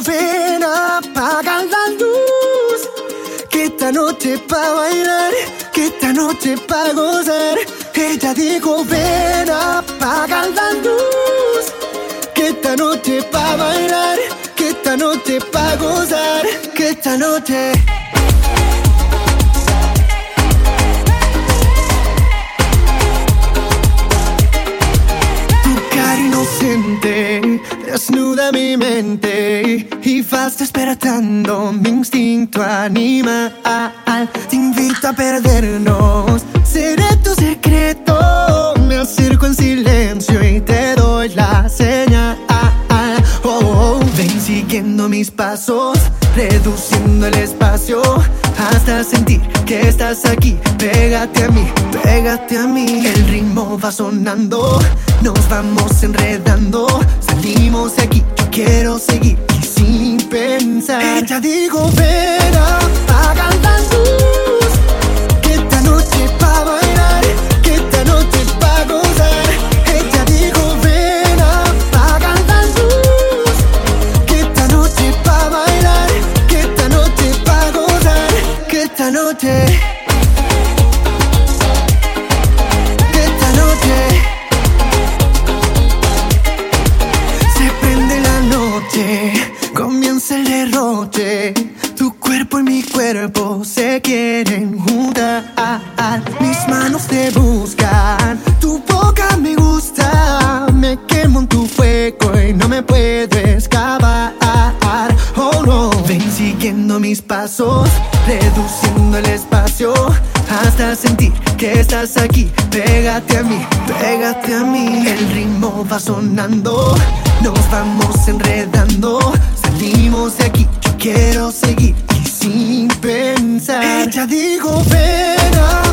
ven, apaga la luz. Que esta noche pa' bailar, que esta noche pa' gozar. Ella dijo, ven, apaga la luz. Que esta noche pa' bailar, que esta noche pa' gozar. Que esta noche... y vas despertando mi instinto animal. Te invito a perdernos, seré tu secreto. Me acerco en silencio y te doy la señal. Oh, oh, ven siguiendo mis pasos, reduciendo el espacio sentir que estás aquí. Pégate a mí, pégate a mí. El ritmo va sonando, nos vamos enredando. Salimos de aquí, yo quiero seguir sin pensar. Ella digo, ven, apaga hasta sentir que estás aquí. Pégate a mí, pégate a mí. El ritmo va sonando, nos vamos enredando. Salimos de aquí, yo quiero seguir y sin pensar. Ella dijo, ven,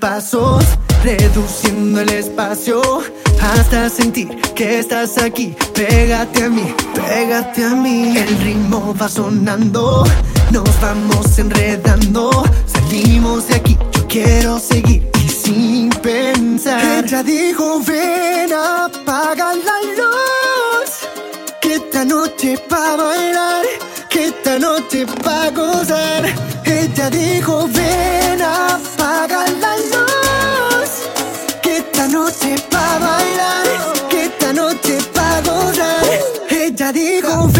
pasos, reduciendo el espacio hasta sentir que estás aquí. Pégate a mí, pégate a mí. El ritmo va sonando, nos vamos enredando. Salimos de aquí, yo quiero seguir y sin pensar. Ella dijo, ven, apaga la luz. Que esta noche pa' bailar, que esta noche pa' gozar. Ella dijo, ven, apaga la luz. Que esta noche pa' bailar, que esta noche pa' gozar. Ella dijo, ven,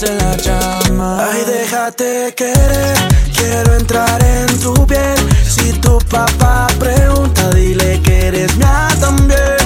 prendiste la llama. Ay, déjate querer, quiero entrar en tu piel. Si tu papá pregunta, dile que eres mía también.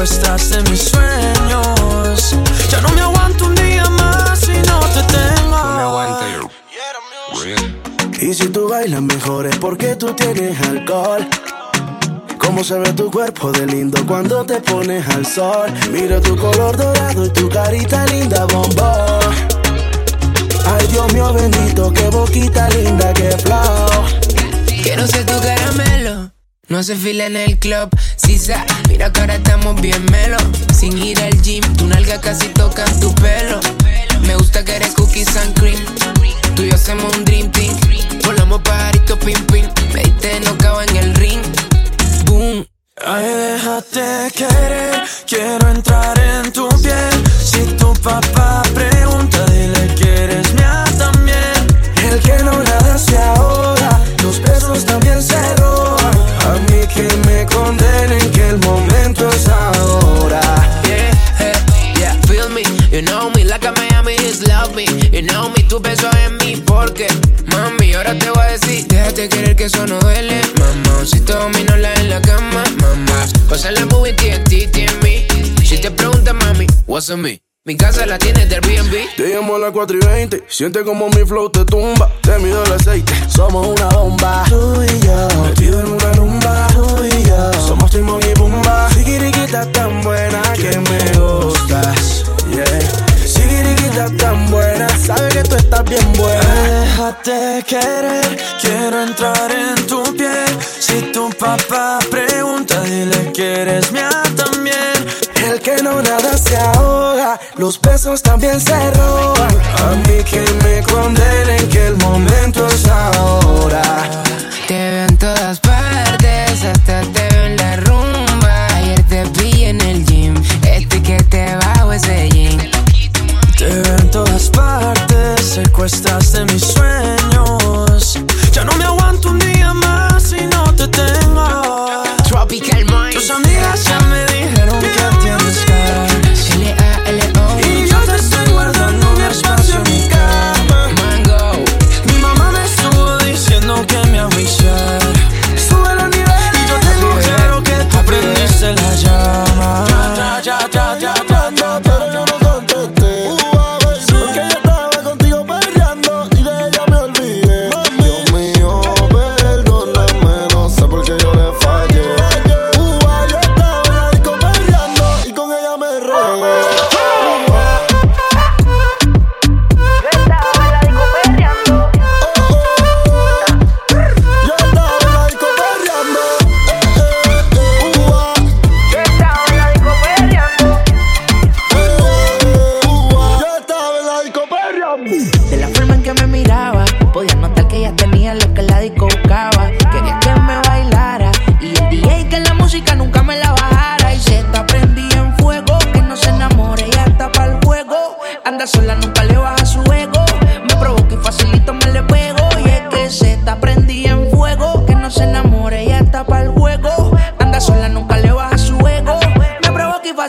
Secuestraste mis sueños. Ya no me aguanto un día más si no te tengo. No me aguanto Y si tú bailas mejor es porque tú tienes alcohol. Cómo se ve tu cuerpo de lindo cuando te pones al sol. Mira tu color dorado y tu carita linda, bombón. Ay, Dios mío bendito, qué boquita linda, qué flow. Quiero ser tu caramelo. No se fila en el club, sa Mira que ahora estamos bien melo. Sin ir al gym, tu nalga casi toca tu pelo. Me gusta que eres cookies and cream. Tú y yo hacemos un dream team. Volamos pajarito, pim, pim. Me diste no en el ring. Boom. Ay, déjate querer, quiero entrar en tu piel. Si tu papá pregunta, dile que eres mía también. El que no nada se ahoga, los besos también se. Que me condenen que el momento es ahora. Yeah, yeah, feel me, you know me, like a Miami is love me. You know me, tu beso en mí, porque, mami, ahora te voy a decir, déjate querer que eso no duele, mamá. Si te domino la en la cama, mamá. Pasa la movie, TNT, en mí. Si te preguntas, mami, what's on me? Mi casa la tiene del Airbnb. Te llamo a las 4 y 20. Siente como mi flow te tumba. Te mido el aceite. Somos una bomba. Tú y yo. Metido en una rumba. Tú y yo. Somos Timon y Pumba. Sigiriquita tan buena que me gustas. Yeah. Sigiriquita tan buena. Sabe que tú estás bien buena. Déjate querer. Quiero entrar en tu piel. Si tu papá pregunta, dile que eres mía también. Que no nada se ahoga, los besos también se roban. A mí que me condenen que el momento es ahora. Te veo en todas partes, hasta te veo en la rumba. Ayer te vi en el gym, este que te bajo ese jean. Te veo en todas partes, secuestraste mis sueños.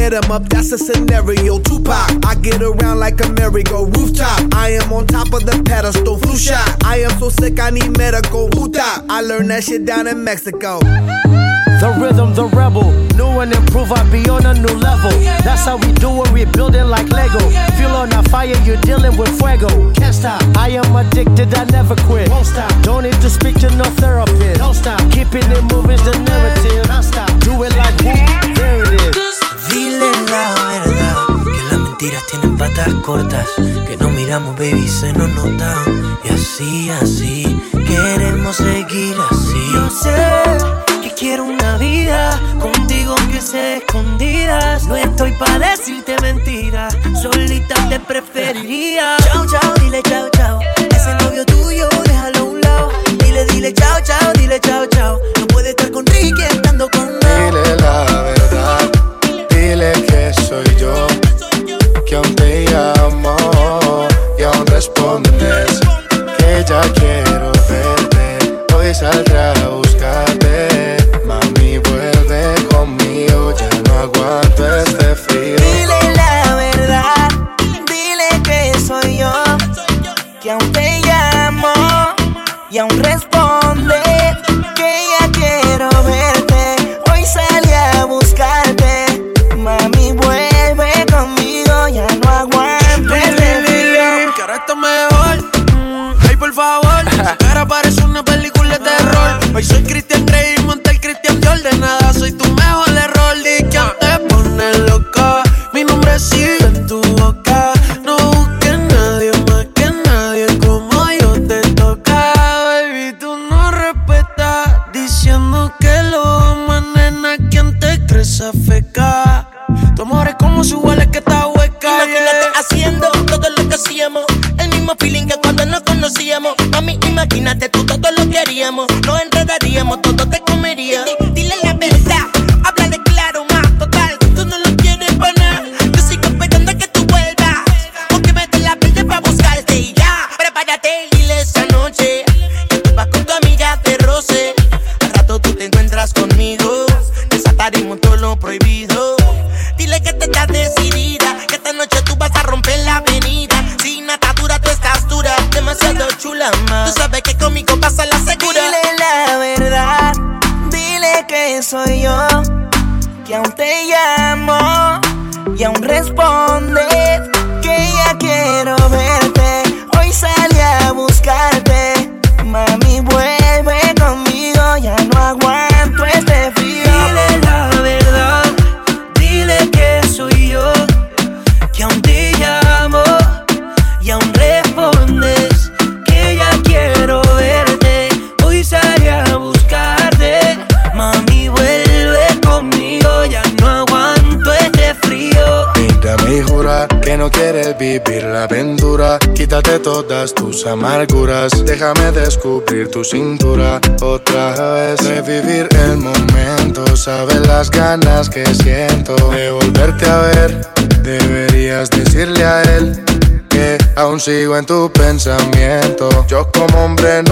hit him up, that's a scenario. Tupac, I get around like a merry-go rooftop. I am on top of the pedestal, flu shot. I am so sick, I need medical. Puta, I learned that shit down in Mexico. The rhythm, the rebel. New and improve, I be on a new level. That's how we do it, we build it like Lego. Feel on a fire, you're dealing with fuego. Can't stop. I am addicted, I never quit. Won't stop. Don't need to speak to no therapist. Don't stop. Keeping it moving's the narrative. Don't stop. Do it like whoop. la verdad Que las mentiras tienen patas cortas Que no miramos, baby, se nos nota. Y así, así, queremos seguir así. Yo sé que quiero una vida Contigo que sea escondidas No estoy para decirte mentiras Solita te preferiría. Chao, chao, dile chao, chao. Ese novio tuyo, déjalo a un lado. Dile, dile chao, chao cintura otra vez. Revivir el momento, sabes las ganas que siento de volverte a ver. Deberías decirle a él que aún sigo en tu pensamiento. Yo como hombre no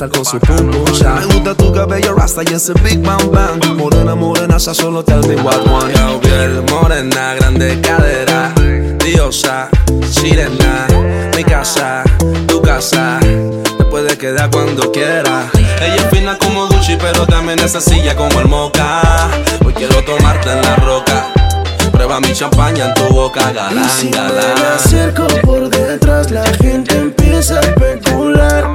Me gusta tu cabello rasta y ese big bang bang. Morena, morena, ya solo te digo what one. Morena, grande cadera. Diosa, sirena, mi casa, tu casa. Te puedes quedar cuando quieras. Ella es fina como Gucci, pero también es sencilla como el moca. Hoy quiero tomarte en la roca. Prueba mi champaña en tu boca, galán, y si galán. Me acerco por detrás, la gente empieza a especular.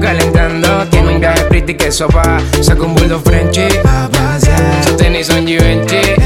calentando. Tiene un viaje pretty que sopa. Saca un bulto Frenchy. A base. Sus tenis son Givenchy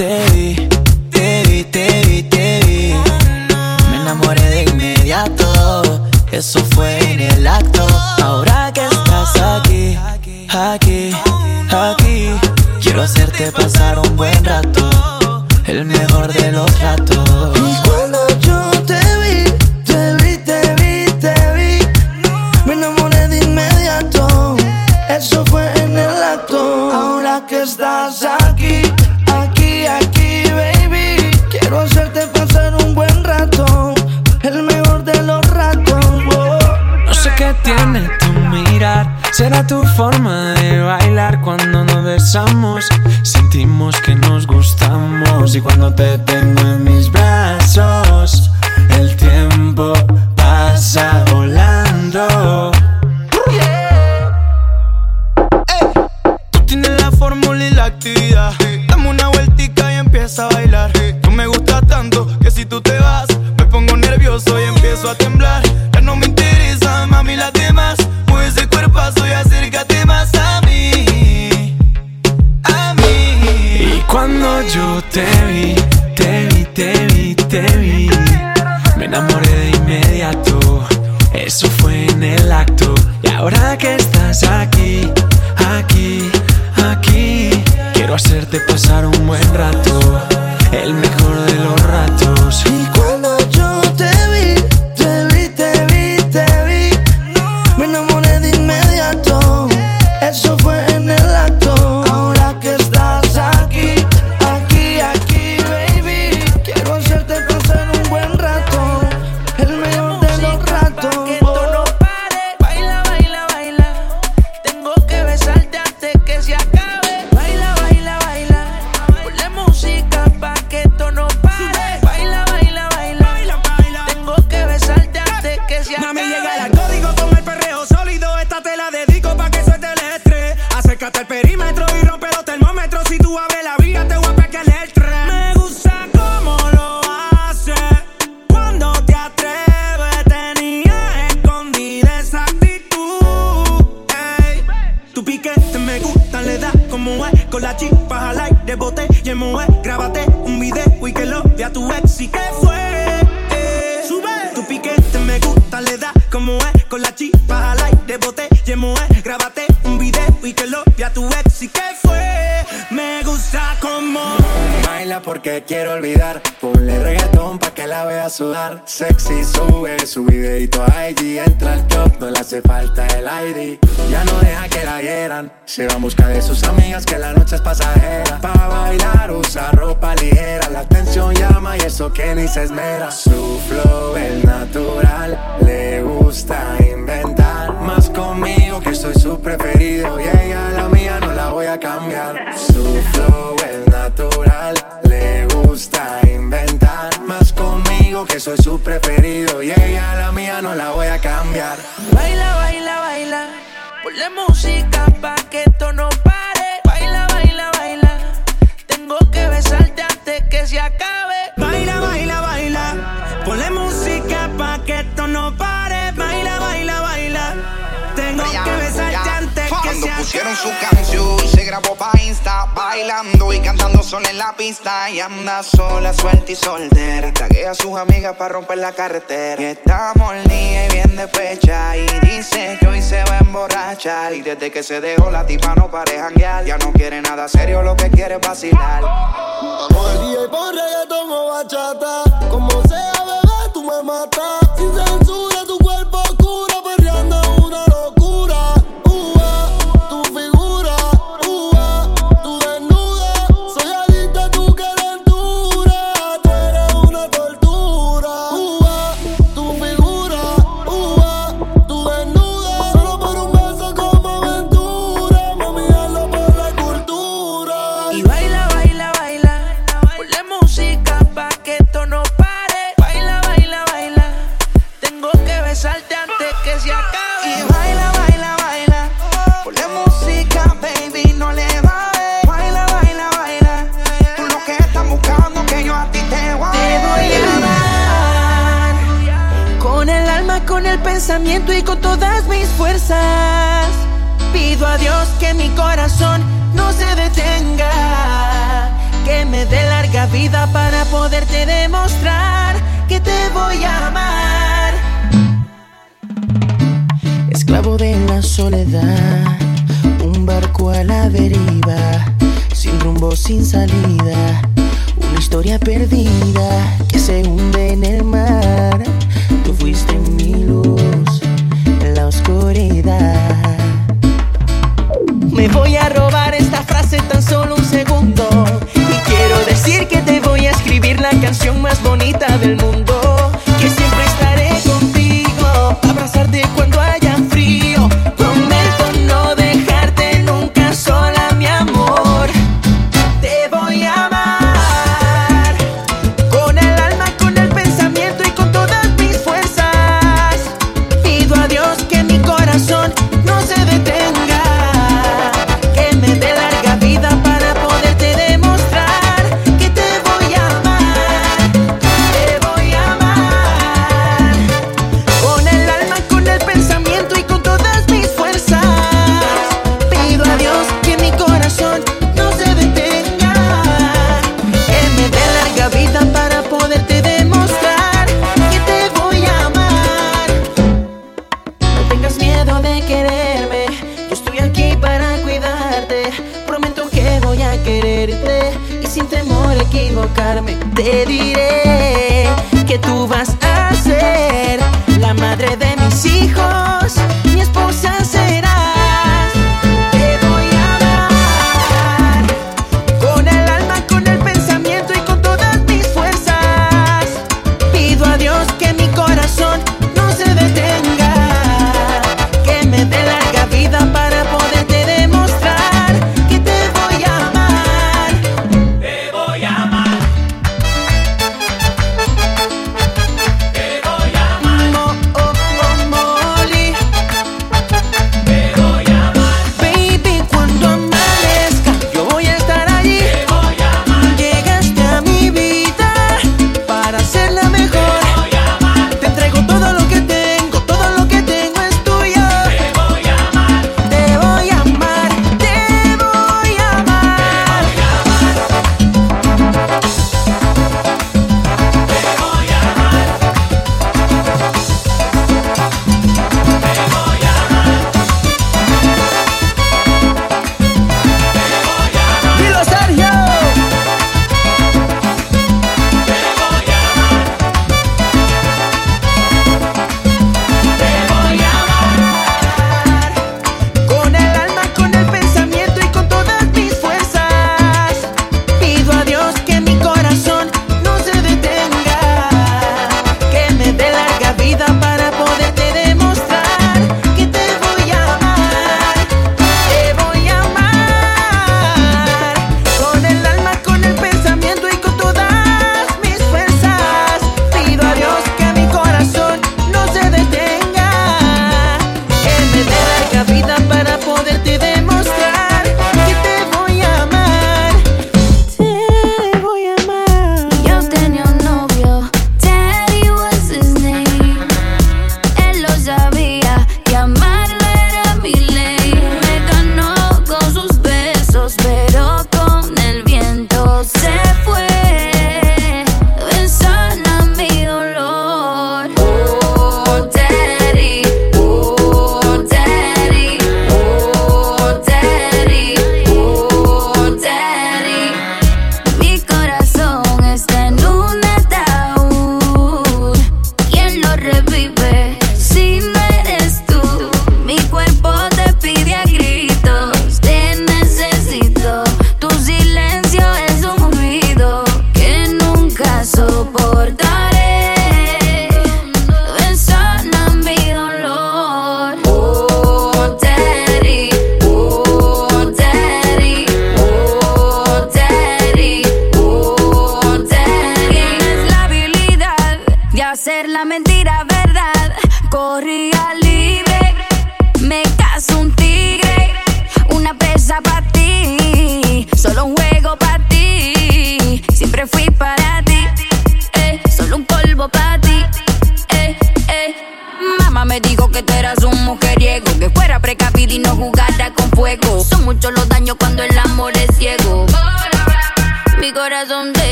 Te vi, te vi, te vi, te vi. Me enamoré de inmediato. Eso fue en el acto. Ahora que estás aquí, aquí, aquí. Quiero hacerte pasar un buen rato. El mejor de los ratos. Cuando te tengo en mis brazos,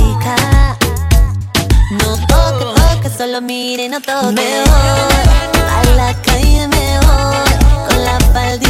cortica. No toque, toque, solo mire, no toque. Me voy, a la calle me voy. Con la faldita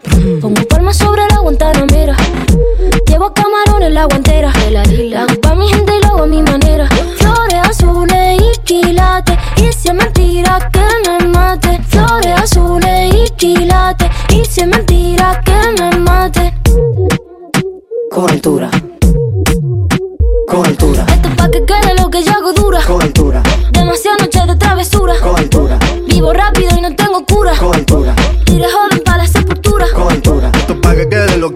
Pongo palmas sobre la Guantanamera. Llevo camarones en la guantera. La hago pa' mi gente y lo hago a mi manera. Flores azules y quilates. Y si es mentira que me mate. Flores azules y quilates. Y si es mentira que me mate. Con altura. Con altura. Esto es pa' que quede lo que yo hago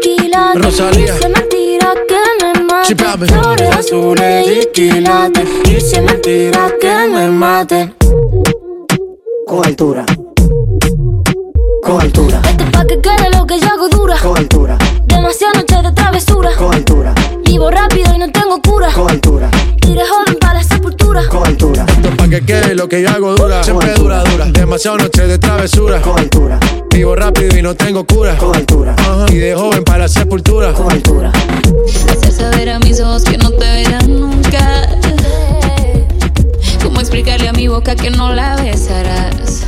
quilates. Rosalía. Es mentira que me mate. Flores azules y quilates. Es mentira que me mate. Con altura. Con altura. Esto es pa' que quede lo que yo hago dura. Con altura. Demasiadas noches de travesura. Con altura. Vivo rápido y no tengo cura. Con altura. Y de Con altura. Esto es pa' que quede lo que yo hago dura. Siempre dura, dura. Demasiadas noches de travesura. Con altura. Vivo rápido y no tengo cura. Con altura. Ajá. Y de joven para la sepultura. Con altura. Hacer saber a mis ojos que no te verán nunca. ¿Cómo explicarle a mi boca que no la besarás?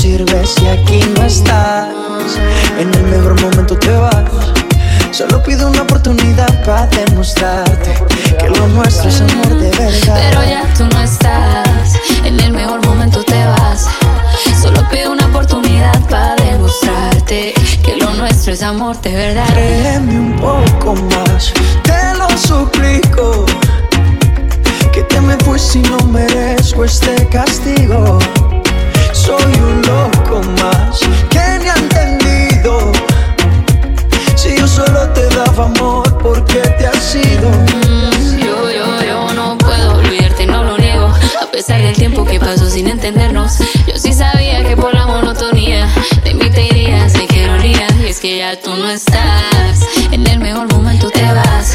sirve si aquí no estás? En el mejor momento te vas. Solo pido una oportunidad para demostrarte que lo nuestro es amor de verdad. Pero ya tú no estás, en el mejor momento te vas. Solo pido una oportunidad para demostrarte que lo nuestro es amor de verdad. Créeme un poco más, te lo suplico. Que te me fuiste no merezco este castigo. Soy un loco más que ni ha entendido. Si yo solo te daba amor, ¿por qué te has ido? Yo, yo, yo no puedo olvidarte, no lo niego. A pesar del tiempo que pasó sin entendernos, yo sí sabía que por la monotonía de mí te ironía. Y es que ya tú no estás, en el mejor momento te vas.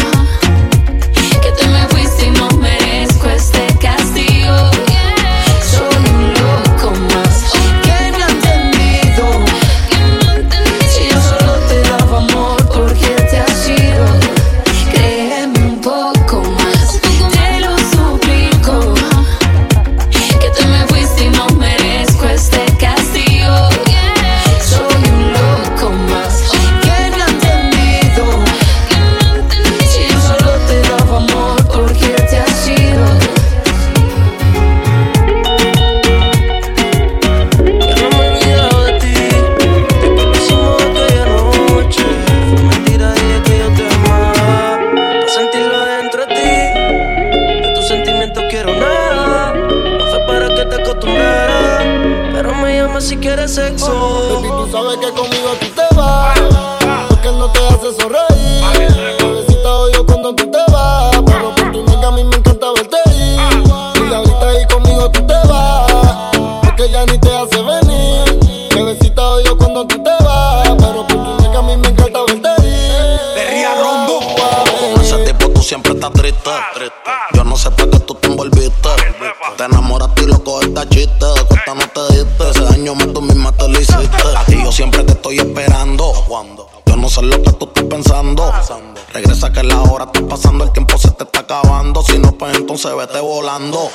Volando.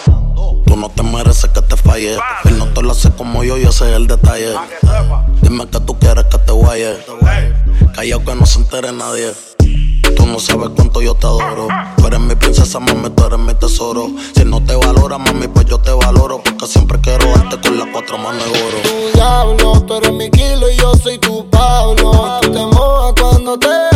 Tú no te mereces que te falle. Él no te lo hace como yo y ese es el detalle. Dime que tú quieres que te guaye. Callao que no se entere nadie. Tú no sabes cuánto yo te adoro. Tú eres mi princesa, mami, tú eres mi tesoro. Si no te valora, mami, pues yo te valoro. Porque siempre quiero darte con las cuatro manos de oro. tu diablo, tú eres mi kilo y yo soy tu Pablo. Tú te mojas cuando te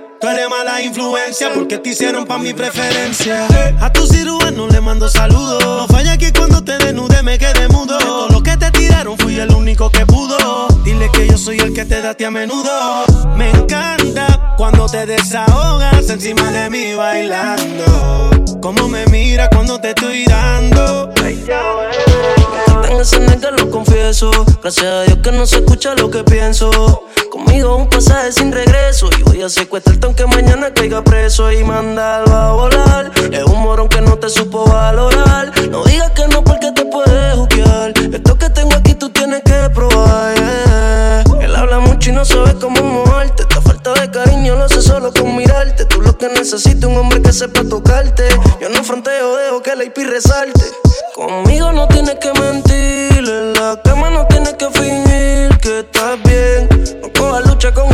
Eres mala influencia porque te hicieron pa' mi preferencia. A tu cirujano le mando saludos. No falla que cuando te desnude me quede mudo. De todo lo que te tiraron fui el único que pudo. Dile que yo soy el que te da a ti a menudo. Me encanta cuando te desahogas encima de mí bailando. Cómo me mira cuando te estoy dando. En ese nega lo confieso. Gracias a Dios que no se escucha lo que pienso. Conmigo un pasaje sin regreso. Y voy a secuestrarte aunque mañana caiga preso y mandarlo a volar. Es un morón que no te supo valorar. No digas que no porque te puedes juzgar. Esto que tengo aquí tú tienes que probar. Él habla mucho y no sabe cómo moverte. Esta falta de cariño lo sé solo con mirarte. Tú lo que necesitas un hombre que sepa tocarte. Yo no fronteo, dejo que la IP resalte. Conmigo no tienes que mentir, en la cama no tienes que fingir.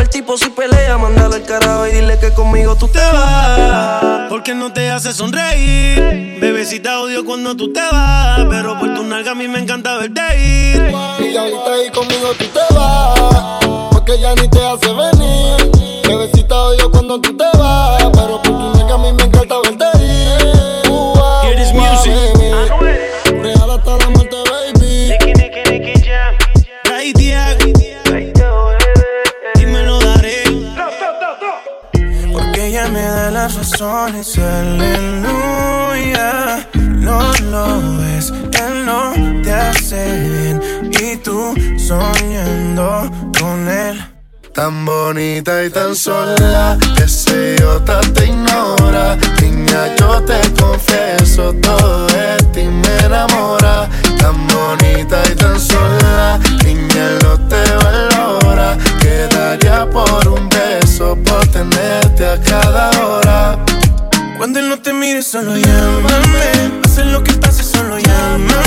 Tipo si pelea, mándalo al carajo y dile que conmigo tú te vas. Porque no te hace sonreír. Bebecita odio cuando tú te vas. Pero por tu nalga a mí me encanta verte ir. Y ahorita ahí conmigo tú te vas. Porque ya ni te hace venir. Bebecita odio cuando tú te vas. Pero por tu da las razones, aleluya. No lo ves, él no te hace bien. Y tú soñando con él. Tan bonita y tan sola, ese idiota te ignora. Niña, yo te confieso, todo de ti me enamora. Tan bonita y tan sola, niña, no te valora. Quedaría por un beso, por tenerte a cada hora. Cuando no te mire, solo llámame. Pase lo que pase, solo llámame.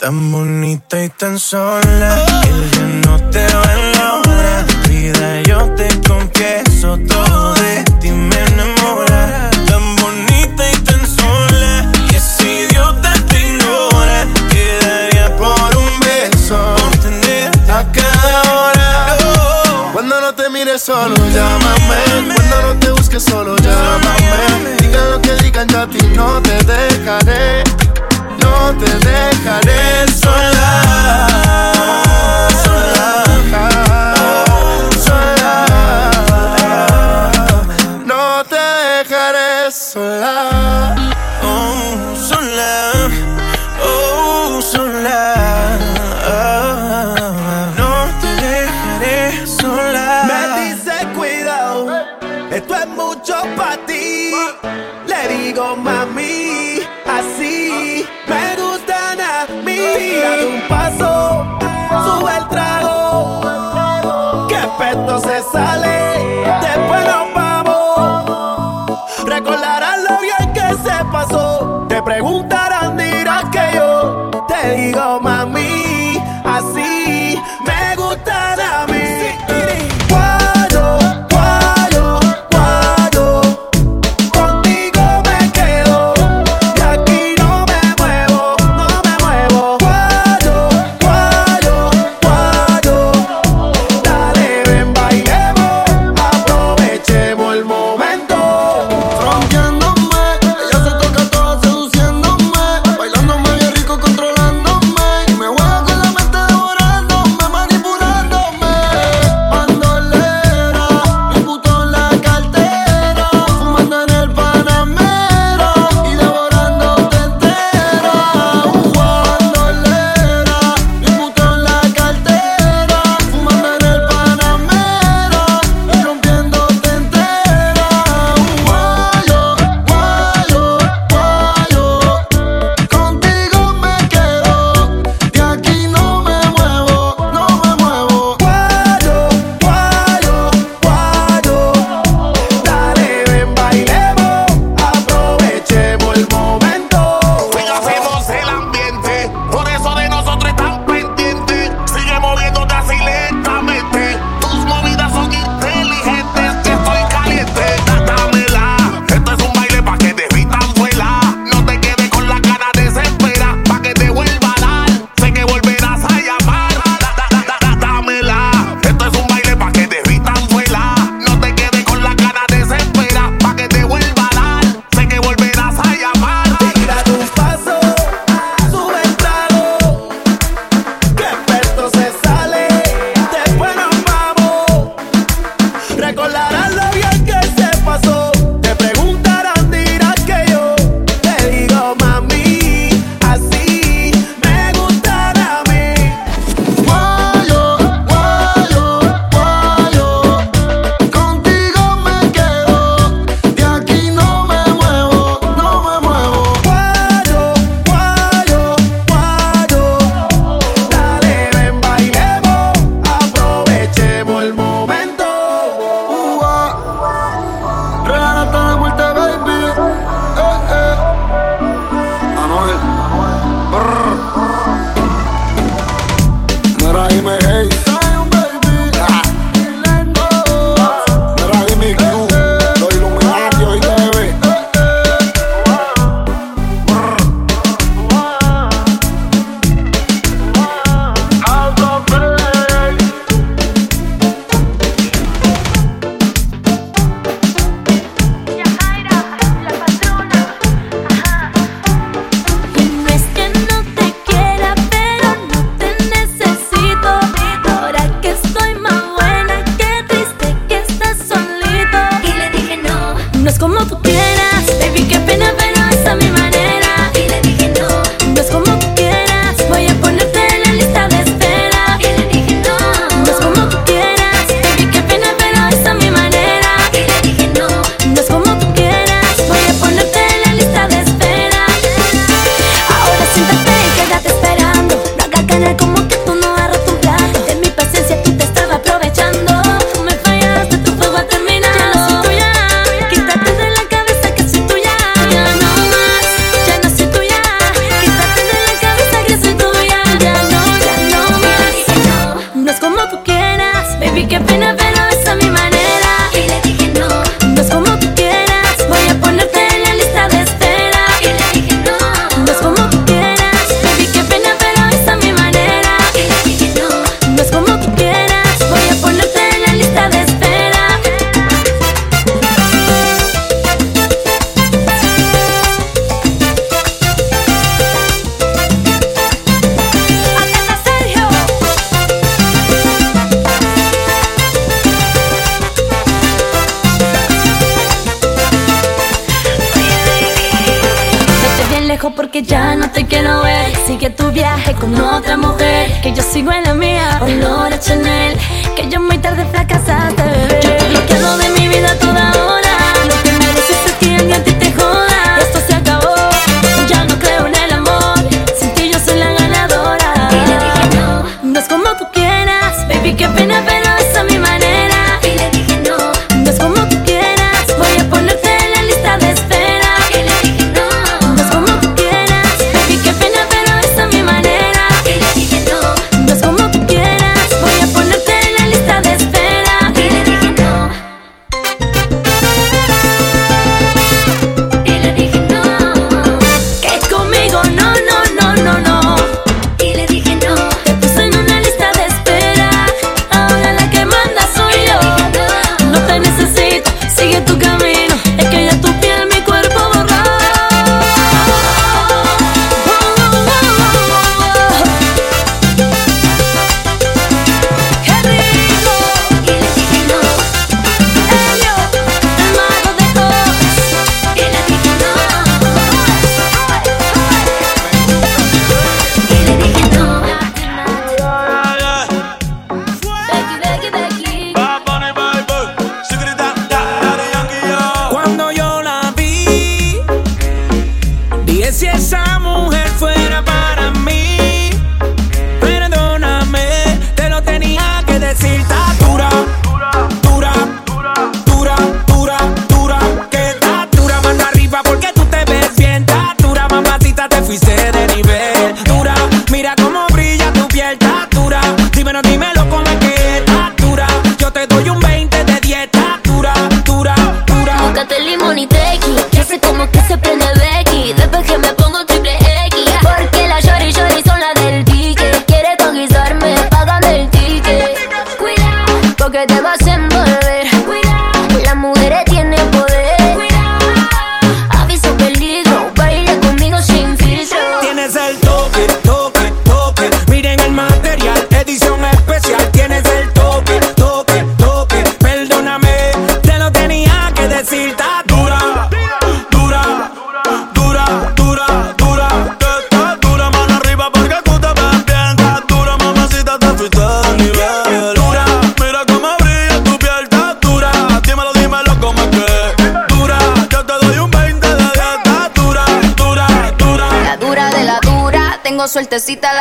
Tan bonita y tan sola, ya no te valora. Vida, yo te confieso, todo de ti me enamora. Tan bonita y tan sola, y ese idiota te ignora. Quedaría por un beso, tenerte a cada hora. Cuando no te mires solo, llámame. Cuando no te busques solo, llámame. Digan lo que digan, yo a ti no te dejaré. No te dejaré sola. Sola. No te dejaré sola. Oh, sola, oh, sola. No te dejaré sola. Me dice cuidado, esto es mucho para ti. Le digo mami, un paso, sube el trago. Que pesto se sale, después nos vamos. Recordarán lo bien que se pasó. Te preguntarán, dirás que yo te digo.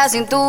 Cintura.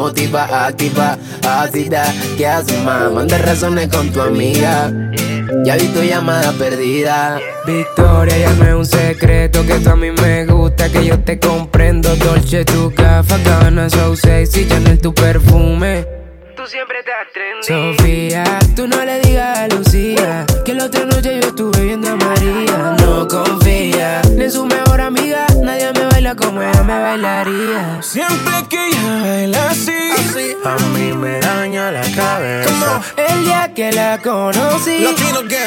Motiva, activa, ácida. ¿Qué haces, más? Manda razones con tu amiga. Ya vi tu llamada perdida. Victoria, ya no es un secreto que tú a mí me gusta, que yo te comprendo. Dolce, tu gafa, cabana, so sexy, Chanel, tu perfume. Tú siempre estás trendy. Sofía, tú no le digas a Lucía que la otra noche yo estuve viendo a María. No confía ni en su mejor amiga, baila como ella me bailaría. Siempre que ella baila así, A mí me daña la cabeza. El día que la conocí,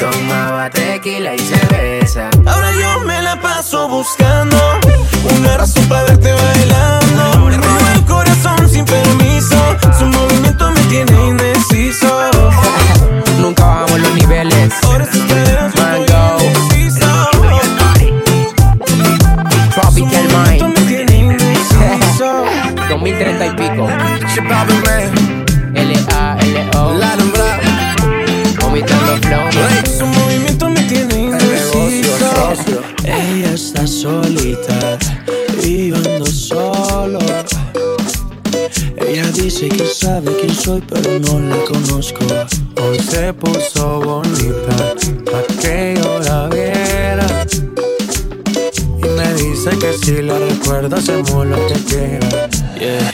tomaba tequila y cerveza. ahora yo me la paso buscando una razón para verte bailando. 2030 y pico. L-A-L-O. Latin Black. Vomitando flow. Su movimiento me tiene indeciso. socio. Ella está solita y yo ando solo. Ella dice que sabe quién soy, pero no la conozco. Hoy se puso bonita pa' que yo la viera. Y me dice que si la recuerdo hacemos lo que quiera. Yeah.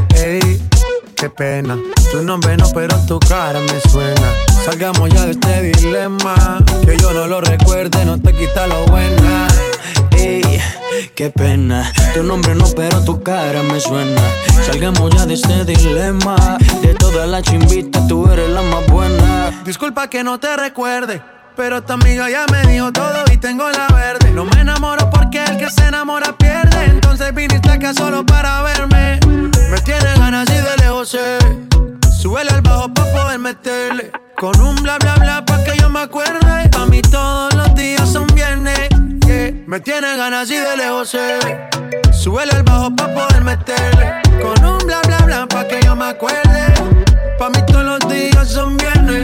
pena. Tu nombre no, pero tu cara me suena. Salgamos ya de este dilema. Que yo no lo recuerde, no te quita lo buena. Ey, qué pena. Tu nombre no, pero tu cara me suena. Salgamos ya de este dilema. De todas las chimbitas, tú eres la más buena. Disculpa que no te recuerde. Pero tu amiga ya me dijo todo y tengo la verde. No me enamoro porque el que se enamora pierde. Entonces viniste acá solo para verme. Me tiene ganas y de lejos sé. Al bajo pa' poder meterle. Con un bla bla bla pa' que yo me acuerde. A mí todos los días son viernes. Me tiene ganas y de lejos sé. Al bajo pa' poder meterle. Con un bla bla bla pa' que yo me acuerde. Pa' mí todos los días son viernes.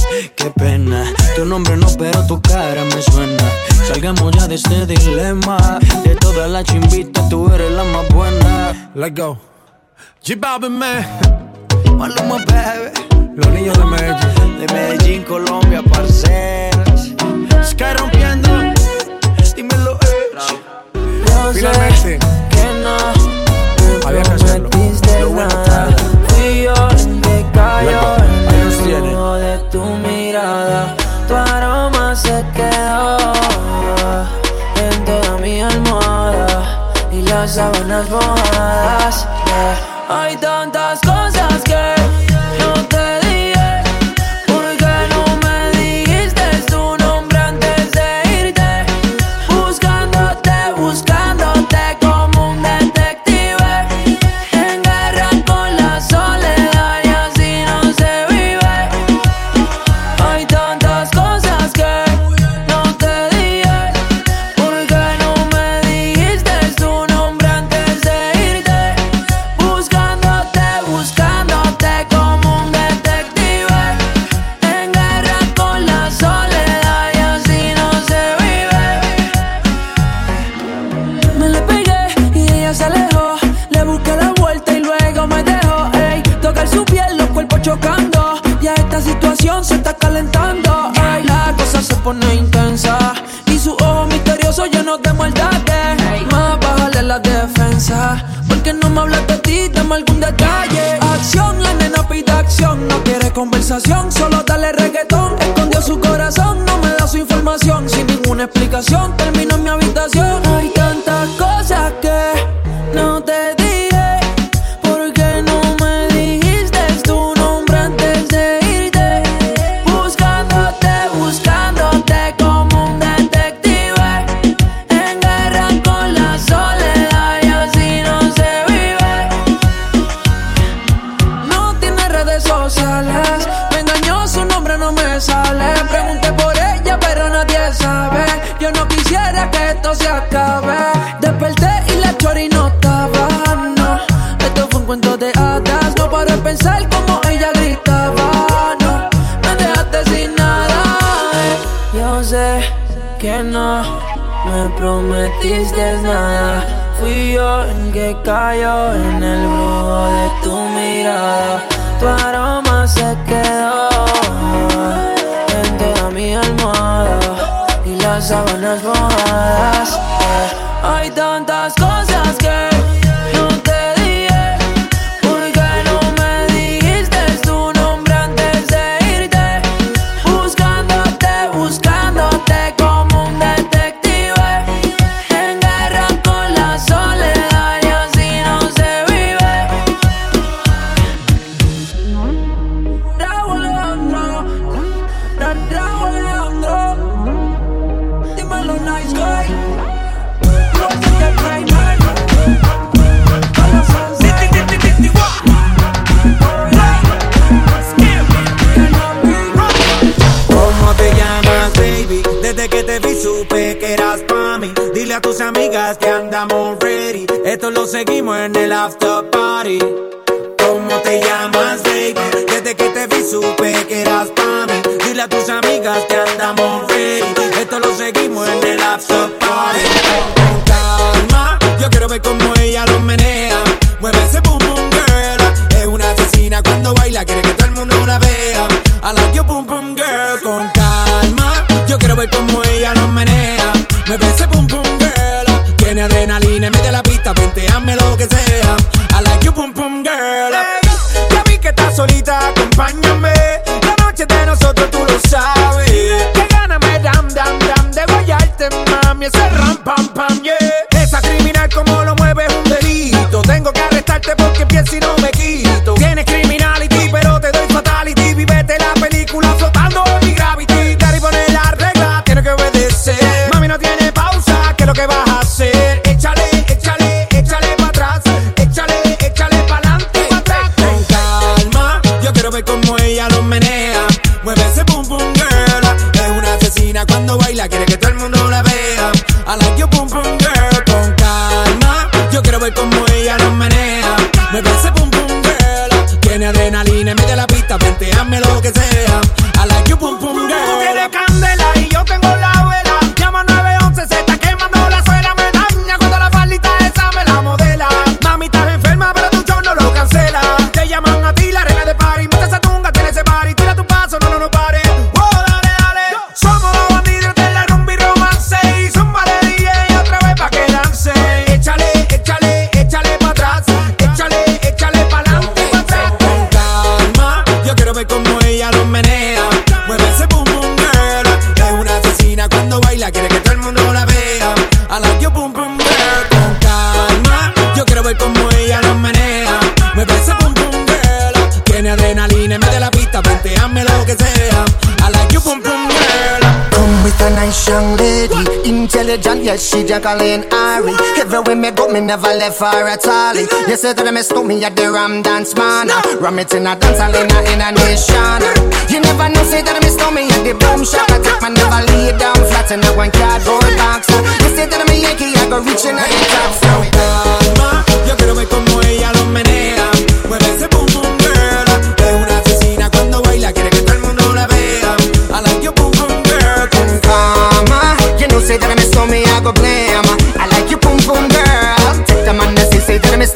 qué pena. Tu nombre no, pero tu cara me suena. Salgamos ya de este dilema. De todas las chimbitas, tú eres la más buena. Let's go. G Balvin, man. Maluma, baby. Los niños de Medellín. De Medellín, Colombia, parceras. Sky rompiendo. Dímelo, eh. Messi. que no Había que hacerlo. Lo bueno las sábanas mojadas. yeah. Hay pone intensa. Y su ojo misterioso lleno de maldad. Más bájale la defensa. Porque no me hablas de ti, dame algún detalle. Acción, la nena pide acción. No quiere conversación, solo dale reggaetón. Escondió su corazón, no me da su información. Sin ninguna explicación, termino en mi habitación. Prometiste nada. Fui yo el que cayó en el brujo de tu mirada. Tu aroma se quedó en toda mi almohada y las sábanas mojadas. eh. Hay tantas cosas Esto lo seguimos en el after party. ¿Cómo te llamas, baby? Desde que te vi supe que eras pa' mí. Dile a tus amigas que andamos ready. Esto lo seguimos en el after party. Con calma, yo quiero ver cómo ella lo menea. Mueve ese boom boom girl. Es una asesina cuando baila, quiere que todo el mundo la vea. I like your boom boom girl. Con calma, yo quiero ver cómo ella lo menea. Mueve ese boom pista, venteame lo que sea. I like your boom boom girl. ya vi que estás solita, acompáñame. La noche de nosotros tú lo sabes. Que gana me dam dam dam de guayarte, mami. Ese ram pam intelligent, yes, she Jacqueline Ari. Everywhere me go, me never left her at all. You say that me stole me at the Ram Dance Man. Ram it in a dance hall in a, nation. You never know, say that me stole me at the Boom Shop. I take my never lay down flat in a one cardboard box. You say that me Yankee, I go reaching out the top. So Calma, yo quiero ver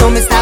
that me stole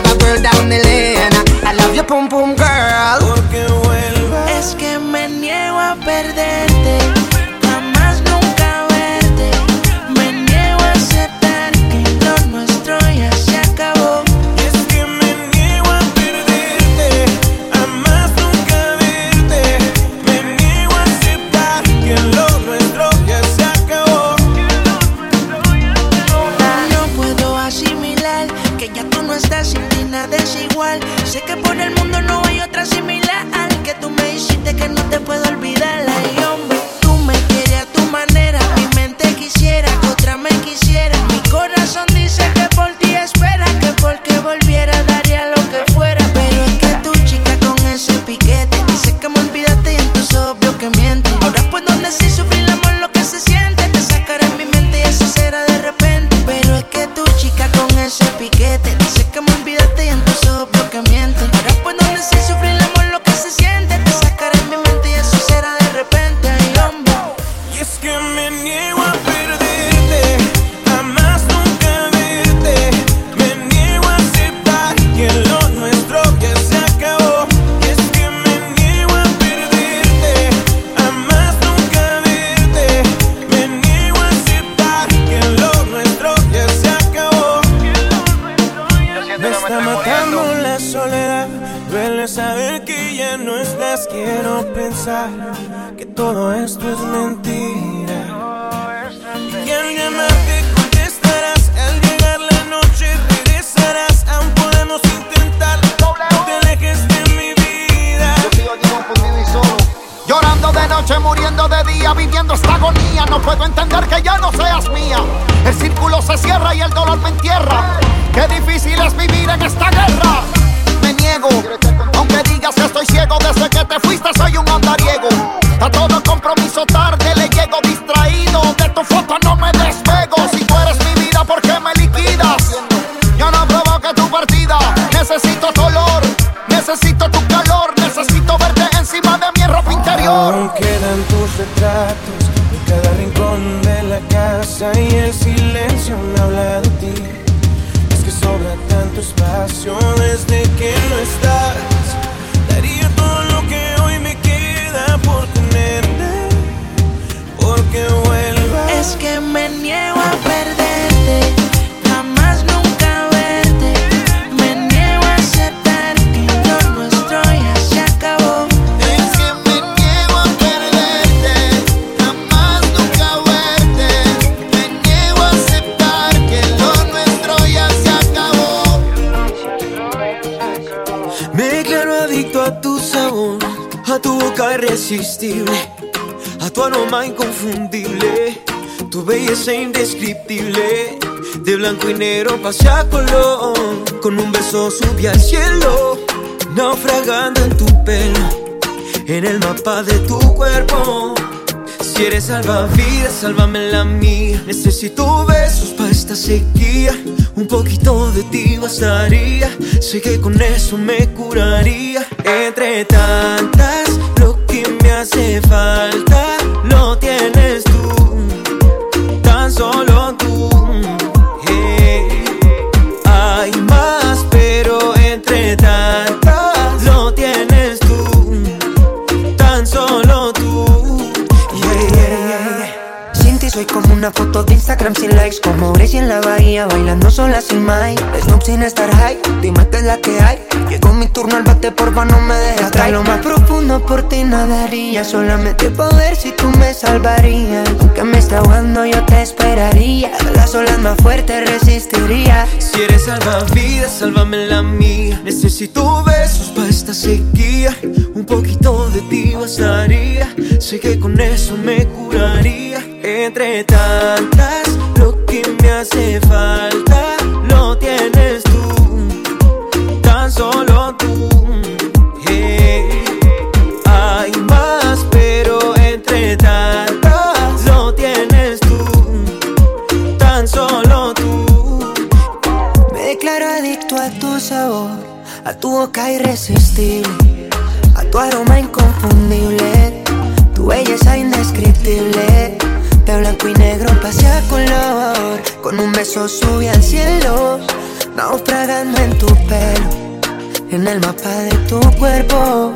Me está matando la soledad. Duele saber que ya no estás. Quiero pensar que todo esto es mentira. Y al llamarte contestarás. Al llegar la noche regresarás. Aún podemos intentar. No te alejes de mi vida. Llorando de noche, muriendo de día, viviendo esta agonía. No puedo entender que ya no seas mía. El círculo se cierra y el dolor me entierra. Qué difícil es vivir en esta guerra. Me niego, aunque digas que estoy ciego. Desde que te fuiste soy un andariego. A todo compromiso tarde le llego distraído. De tu foto no me despego. Si tú eres mi vida, ¿por qué me liquidas? Yo no provoqué tu partida. Necesito tu olor, necesito tu calor. Necesito verte encima de mi ropa interior. Aún quedan tus retratos en cada rincón de la casa y el silencio me habla de desde que no estás. Daría todo lo que hoy me queda por tenerte, porque vuelvas. A tu aroma inconfundible, tu belleza indescriptible. De blanco y negro pasé a color, con un beso subí al cielo, naufragando en tu pelo, en el mapa de tu cuerpo. Si eres salvavidas, sálvame la mía. Necesito besos para esta sequía. Un poquito de ti bastaría. Sé que con eso me curaría. Entre tantas, hace falta lo tienes tú. Tan solo Una foto de Instagram sin likes Como Gracie en la bahía bailando sola sin Mike Snoop sin estar high, dime que la que hay. Llegó mi turno al bate, por porfa no me dejes Hasta lo más profundo por ti nadaría Solamente poder si tú me salvarías. Aunque me está ahogando yo te esperaría. Las olas más fuertes resistiría. Si eres salvavidas, sálvame la mía. Necesito besos para esta sequía. Un poquito de ti bastaría. Sé que con eso me curaría. Entre tantas, lo que me hace falta lo tienes tú, tan solo tú. Hay más, pero entre tantas, lo tienes tú, tan solo tú. Me declaro adicto a tu sabor, a tu boca irresistible, a tu aroma inconfundible, tu belleza indescriptible de blanco y negro pasé a color Con un beso subí al cielo Naufragando en tu pelo. En el mapa de tu cuerpo.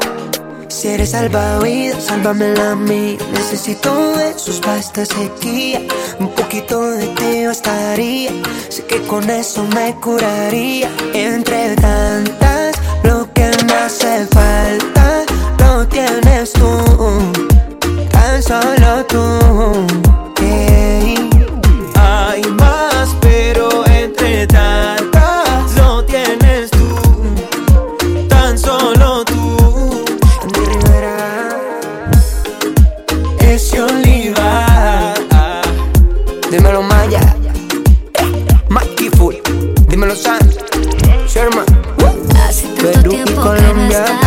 Si eres salvavidas, sálvame la mí Necesito de sus pastas sequía Un poquito de ti bastaría. Sé que con eso me curaría. Entre tantas Lo que me hace falta Lo tienes tú tan tú. Hey. Hay más, pero entre tantas lo tienes tú, tan solo tú. Andy Rivera, ese oliva. Dímelo Maya, Mikey Full, dímelo San, Sherman, Hace tanto Perú y Colombia.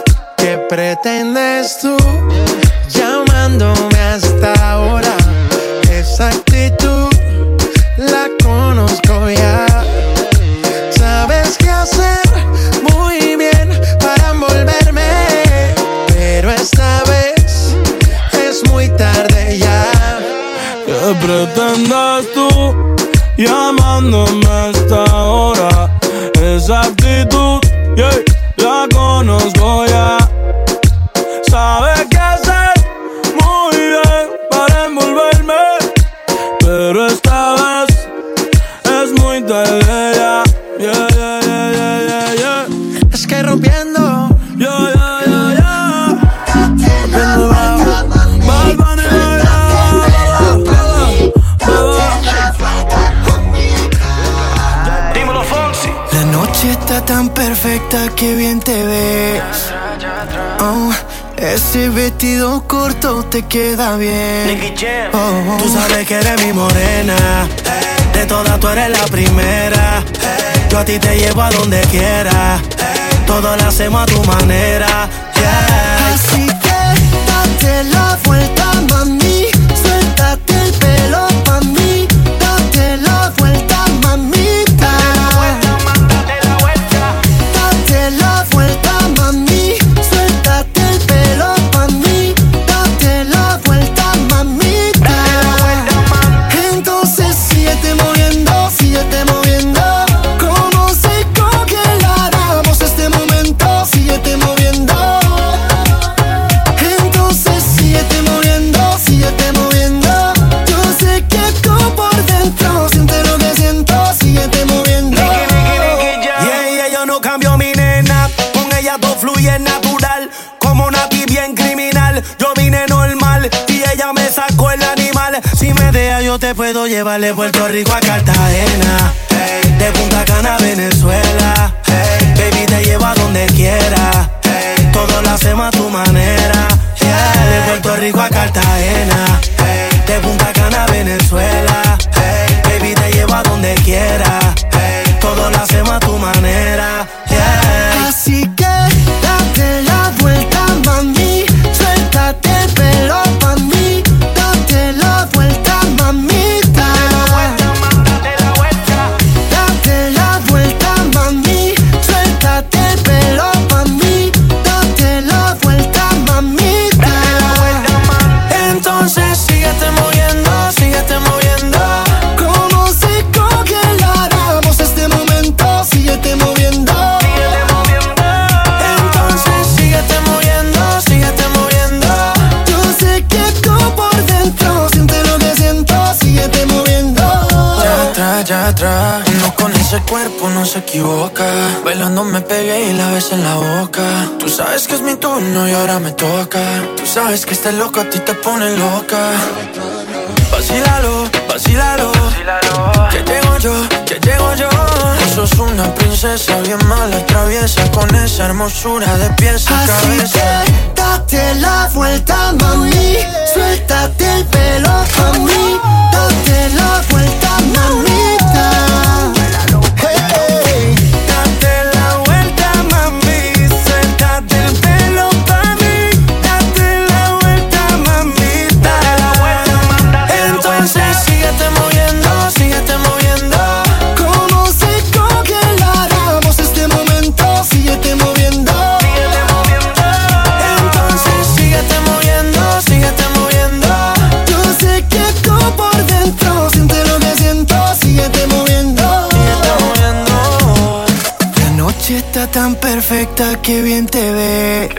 ¿Qué pretendes tú llamándome hasta ahora? Esa actitud la conozco ya. Sabes qué hacer muy bien para envolverme, pero esta vez es muy tarde ya. ¿Qué pretendes tú llamándome a esta hora? Esa actitud, la conozco ya. Perfecta que bien te ves. Oh, ese vestido corto te queda bien. Oh, oh. Tú sabes que eres mi morena. De todas tú eres la primera. Yo a ti te llevo a donde quiera. Todo lo hacemos a tu manera. Yeah. Así que date la vuelta, mami. Suéltate el pelo pa' mí. Te puedo llevar de Puerto Rico a Cartagena. De Punta Cana a Venezuela. Baby, te llevo a donde quiera. Todo lo hacemos a tu manera. De Puerto Rico a Cartagena. De Punta Cana a Venezuela. Baby, te llevo a donde quiera. Todo lo hacemos a tu manera. cuerpo no se equivoca. Bailando me pegué y la ves en la boca. Tú sabes que es mi turno y ahora me toca. Tú sabes que este loco a ti te pone loca. Vacílalo, vacílalo. Que llego yo, que llego yo. Tú sos una princesa bien mala, traviesa. Con esa hermosura de pies a cabeza. Date la vuelta, mami. Suéltate el pelo, mami. Date la vuelta, mamita. bonita, qué bien te ves.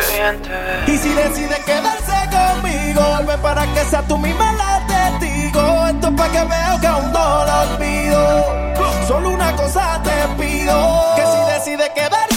Y si decides quedarse conmigo, vuelve para que sea tú misma la testigo. Esto es para que veo que aún no lo olvido. Solo una cosa te pido: que si decides quedarte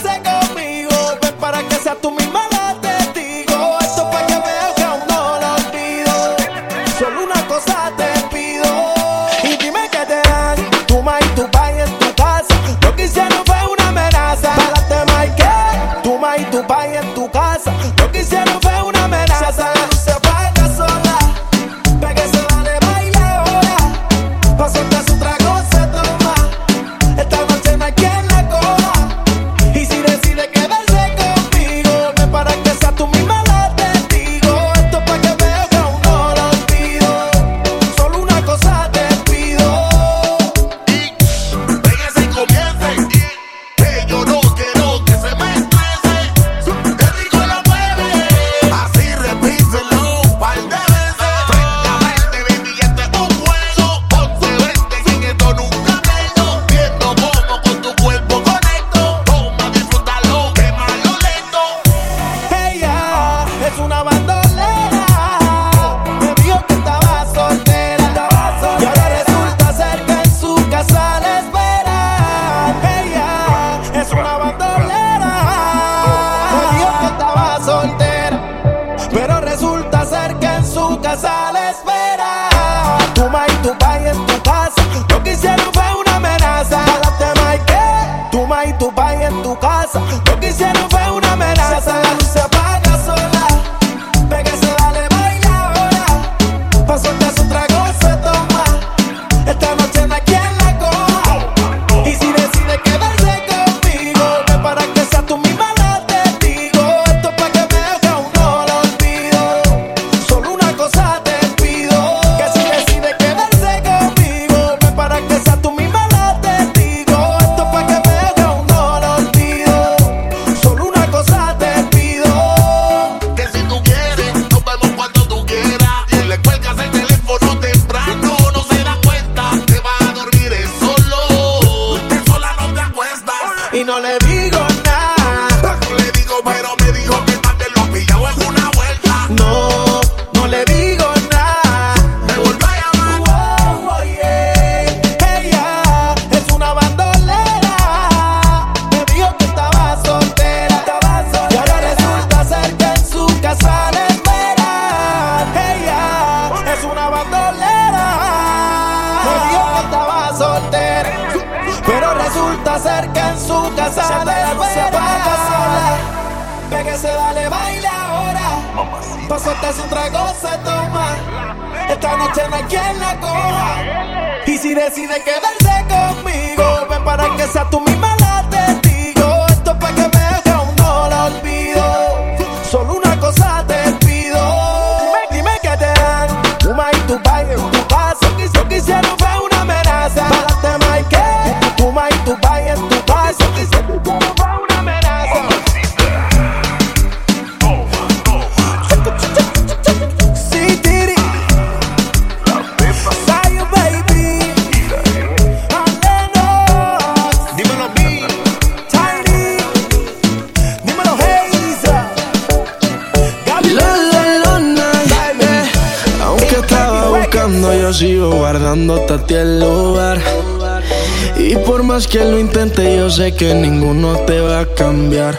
que lo intente, yo sé que ninguno te va a cambiar.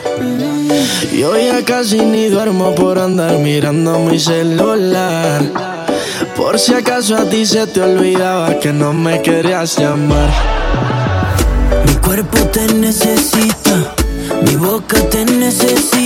Yo ya casi ni duermo por andar mirando mi celular. Por si acaso a ti se te olvidaba que no me querías llamar. Mi cuerpo te necesita, mi boca te necesita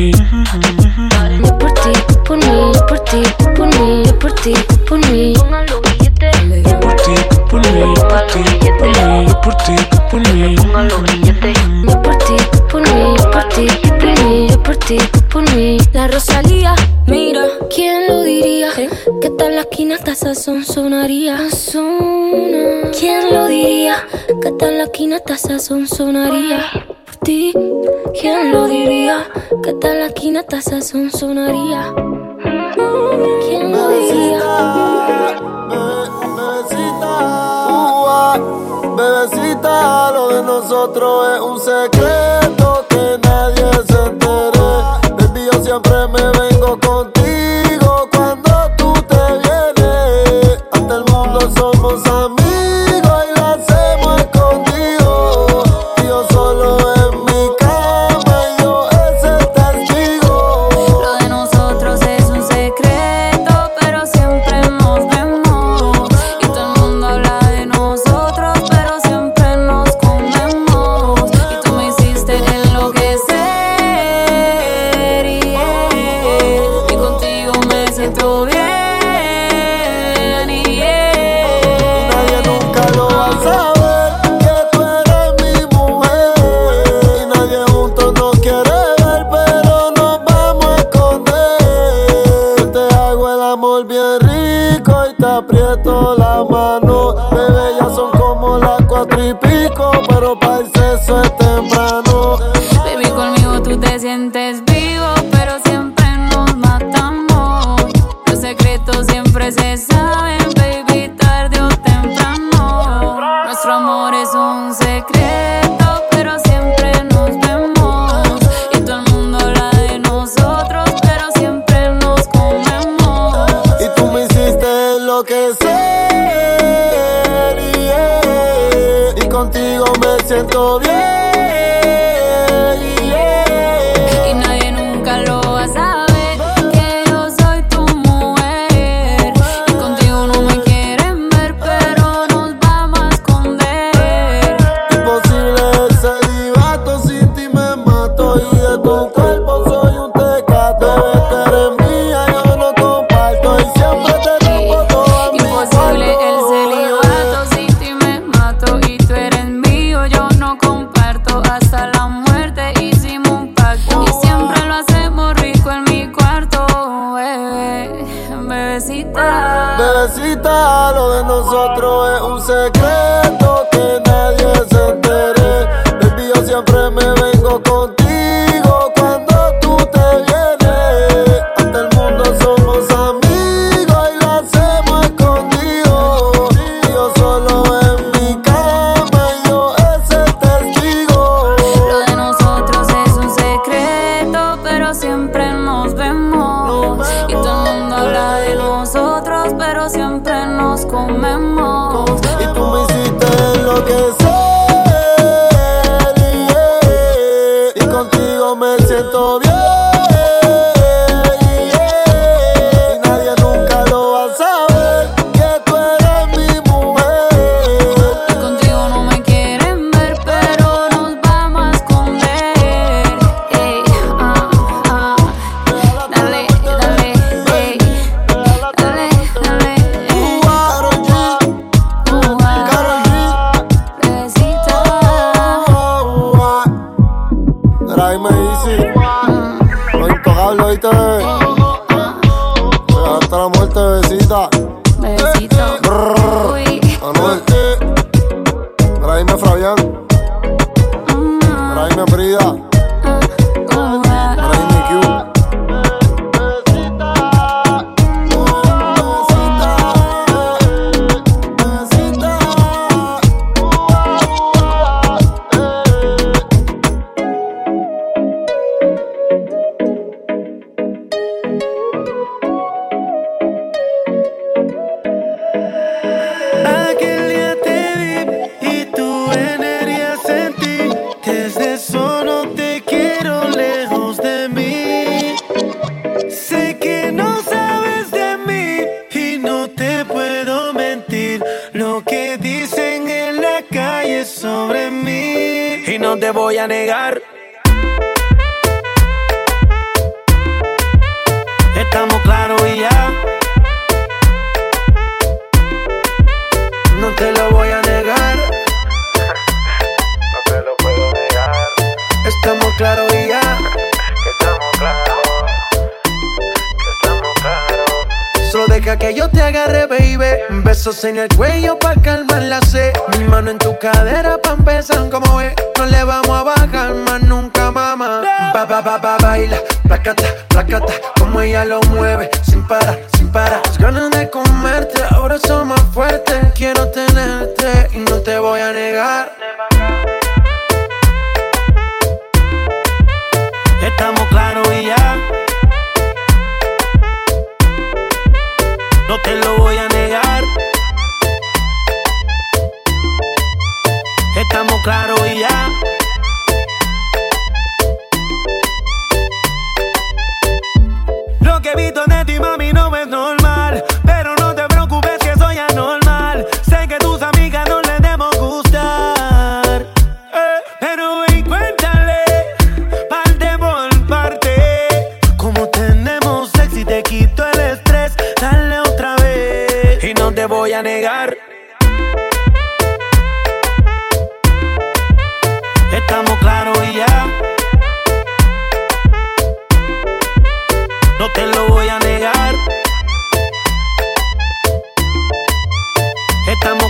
son sonaría ¿Quién lo diría? Que tal la quinata son sonaría por ti. ¿Quién lo diría? Que tal la quinata son sonaría. ¿Quién lo diría? Bebecita, bebecita, lo de nosotros es un secreto.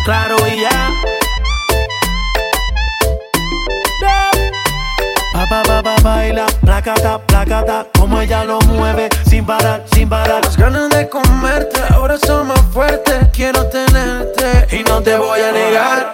Claros y ya. Pa, pa, pa, pa, baila, placata, placata, como ella lo mueve, sin parar, sin parar. Las ganas de comerte ahora son más fuertes. Quiero tenerte y no te voy a negar.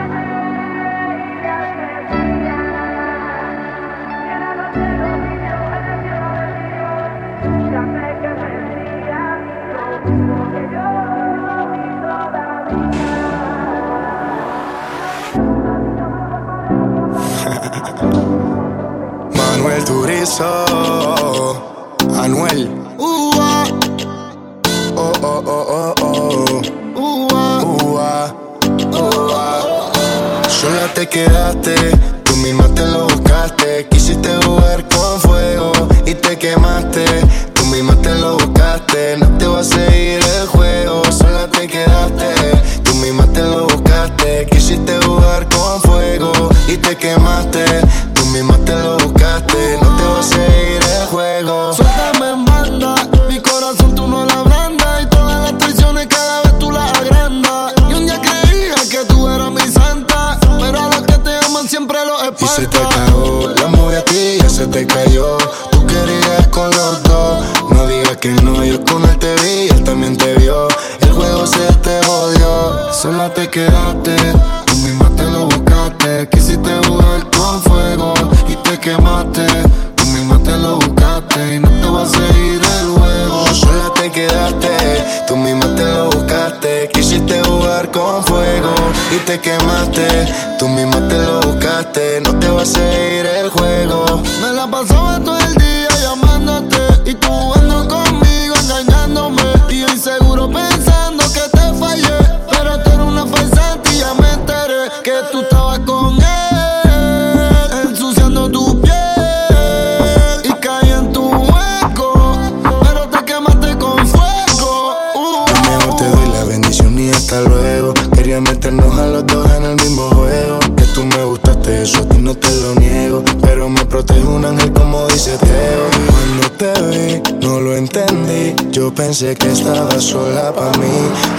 Turizo. Anuel. Uh -huh. Oh, oh, oh, oh, oh. Uh -huh. Uh -huh. Sola te quedaste, tú misma te lo buscaste. Quisiste jugar con fuego y te quemaste. Tú misma te lo buscaste, no te va a seguir el juego. Sola te quedaste, tú misma te lo buscaste. Quisiste jugar con fuego y te quemaste.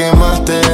quemaste.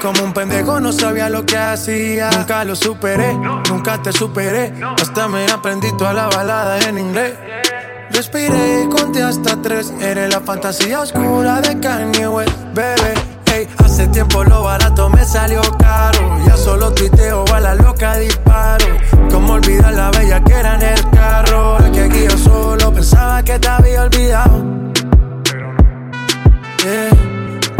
Como un pendejo no sabía lo que hacía. Nunca lo superé, nunca te superé. Hasta me aprendí toda la balada en inglés. Respiré y conté hasta tres. Eres la fantasía oscura de Kanye West, bebé. Ey, hace tiempo lo barato me salió caro. Ya solo tuiteo a la loca disparo. Como olvidar la bella que era en el carro. El que aquí yo solo pensaba que te había olvidado. Yeah,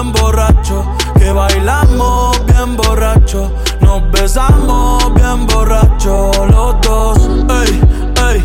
bien borracho, que bailamos bien borracho, nos besamos bien borracho los dos. Ey, ey,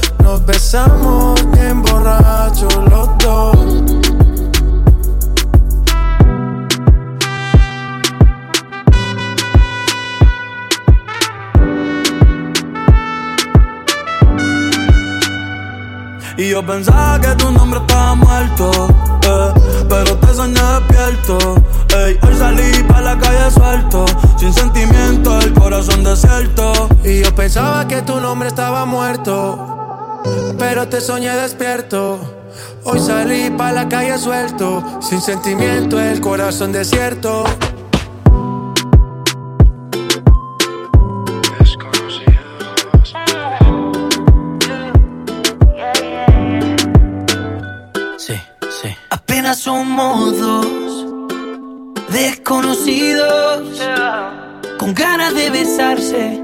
nos besamos bien borrachos los dos. Y yo pensaba que tu nombre estaba muerto, eh, pero te soñé despierto. Ey, hoy salí pa' la calle suelto, sin sentimiento, el corazón desierto. Y yo pensaba que tu nombre estaba muerto, pero te soñé despierto. Hoy salí pa' la calle suelto, sin sentimiento, el corazón desierto. Sí, sí. Apenas somos dos desconocidos con ganas de besarse,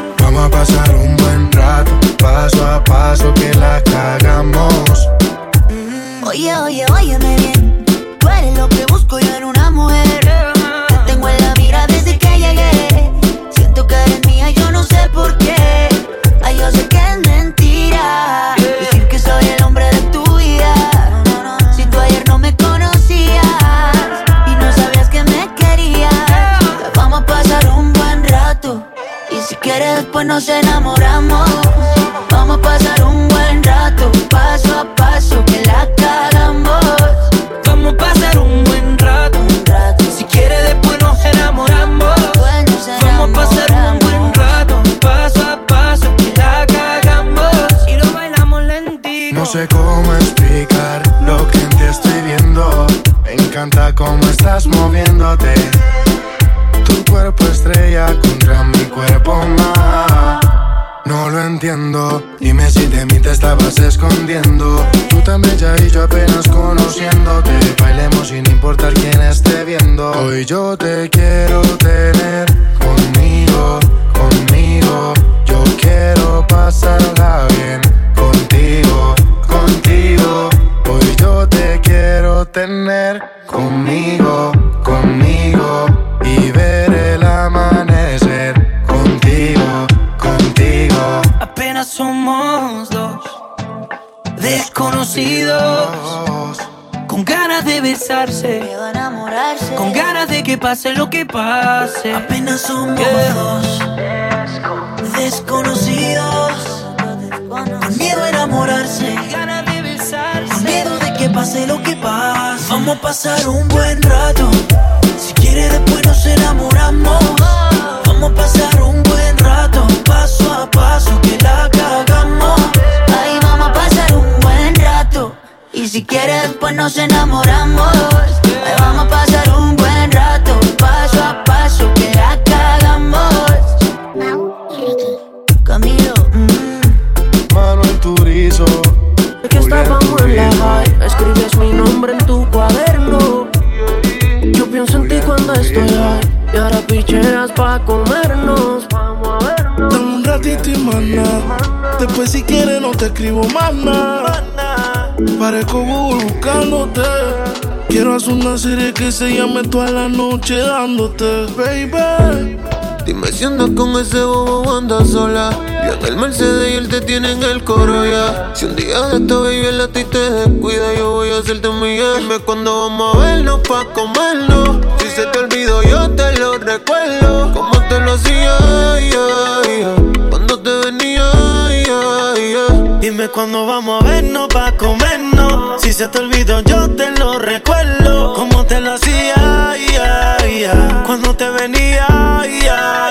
Vamos a pasar un buen rato, paso a paso que la cagamos. Oye, oye, óyeme bien. Tú eres lo que busco yo en una mujer. Después nos enamoramos. Vamos a pasar un buen rato, paso a paso, que la cagamos. Vamos a pasar un buen rato. Si quiere después nos enamoramos. Vamos a pasar un buen rato. Paso a paso que la cagamos. Y lo bailamos lentito. No sé cómo pase lo que pase. Apenas somos dos desconocidos con miedo a enamorarse, ganas de besarse, con miedo de que pase lo que pase. Vamos a pasar un buen rato. Si quiere después nos enamoramos. Una serie que se llame toda la noche dándote, baby. Dime si andas con ese bobo andas sola. Yo en el Mercedes y él te tiene en el coro ya. Si un día de esta baby él a ti te descuida, yo voy a hacerte mía. Dime cuándo vamos a vernos pa' comernos. Si se te olvidó, yo te lo recuerdo. Como te lo hacía, ya, ya. Cuando te venía, ya. Dime cuándo vamos a vernos pa' comernos. Si se te olvidó, yo te lo recuerdo. Te lo hacía, ya, ya. Cuando te venía, ya.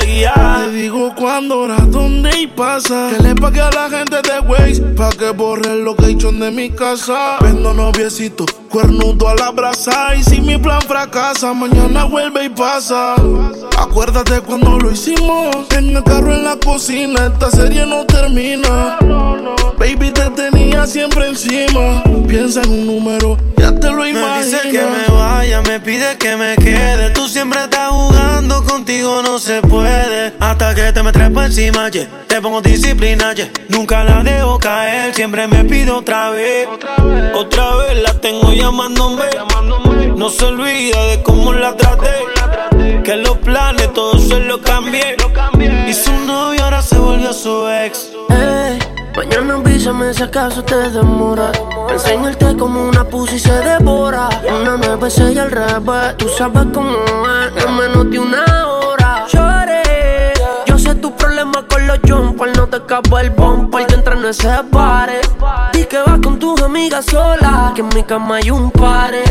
Te digo cuándo, hora, dónde y pasa. Que le pague a la gente de Waze pa' que borre el location de mi casa. Vendo noviecito, cuernudo a la brasa. Y si mi plan fracasa, mañana vuelve y pasa. Acuérdate cuando lo hicimos. En el carro en la cocina, esta serie no termina. Baby, te tenía siempre encima. Piensa en un número, ya te lo Me imaginas. dice que me vaya, me pide que me quede. Tú siempre estás jugando, contigo no se puede. Hasta que te me trepo encima, yeah. Te pongo disciplina, yeah. Nunca la dejo caer, siempre me pido otra vez. Otra vez la tengo llamándome. No se olvida de cómo la traté. Que los planes todos se los cambié. Y su novio ahora se volvió su ex. Ey, Mañana avísame si acaso te demora. Enseñarte como una pussy se devora. Una nueve y al revés Tú sabes cómo es En menos de una hora. Lloré Yo sé tu problema con los jumpers Escapa el bumper Que entre en ese pare Di que vas con tus amigas sola Que en mi cama hay un pare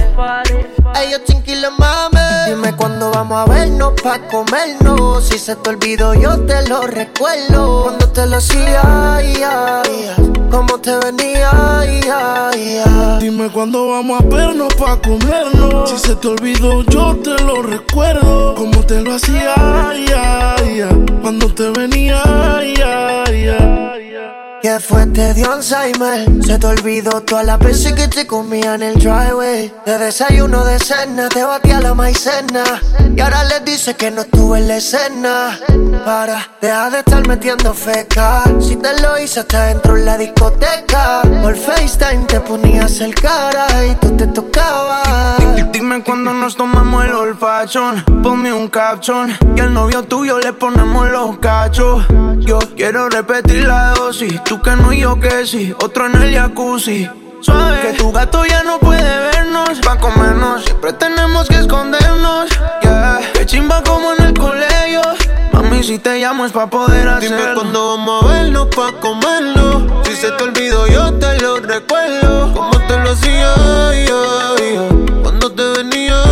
Ellos tranquilos, mami. Dime cuándo vamos a vernos pa' comernos. Si se te olvidó, yo te lo recuerdo. Cuando te lo hacía, ay. Cómo te venía. Dime cuándo vamos a vernos pa' comernos. Si se te olvidó, yo te lo recuerdo. Como te lo hacía. Cuando te venía, ay, ay, ay. ¿Qué fue? Te dio Alzheimer. Se te olvidó todas las veces que te comía en el driveway. De desayuno, de cena, te batía la maicena. Y ahora les dice que no estuve en la escena. Para, deja de estar metiendo feca. Si te lo hice hasta dentro en la discoteca. Por FaceTime te ponías el cara y tú te tocabas. Dime cuando nos tomamos el olfachón. Ponme un caption. Y al novio tuyo le ponemos los cachos. Yo quiero repetir la dosis. Tú que no y yo que sí. Otro en el jacuzzi. Suave. Que tu gato ya no puede vernos. Pa' comernos. Siempre tenemos que escondernos. Yeah. Que chimba como en el colegio. Mami, si te llamo es pa' poder hacerlo. Dime cuándo vamos a vernos pa' comernos. Si se te olvidó, yo te lo recuerdo. Como te lo hacía. Cuando te venía.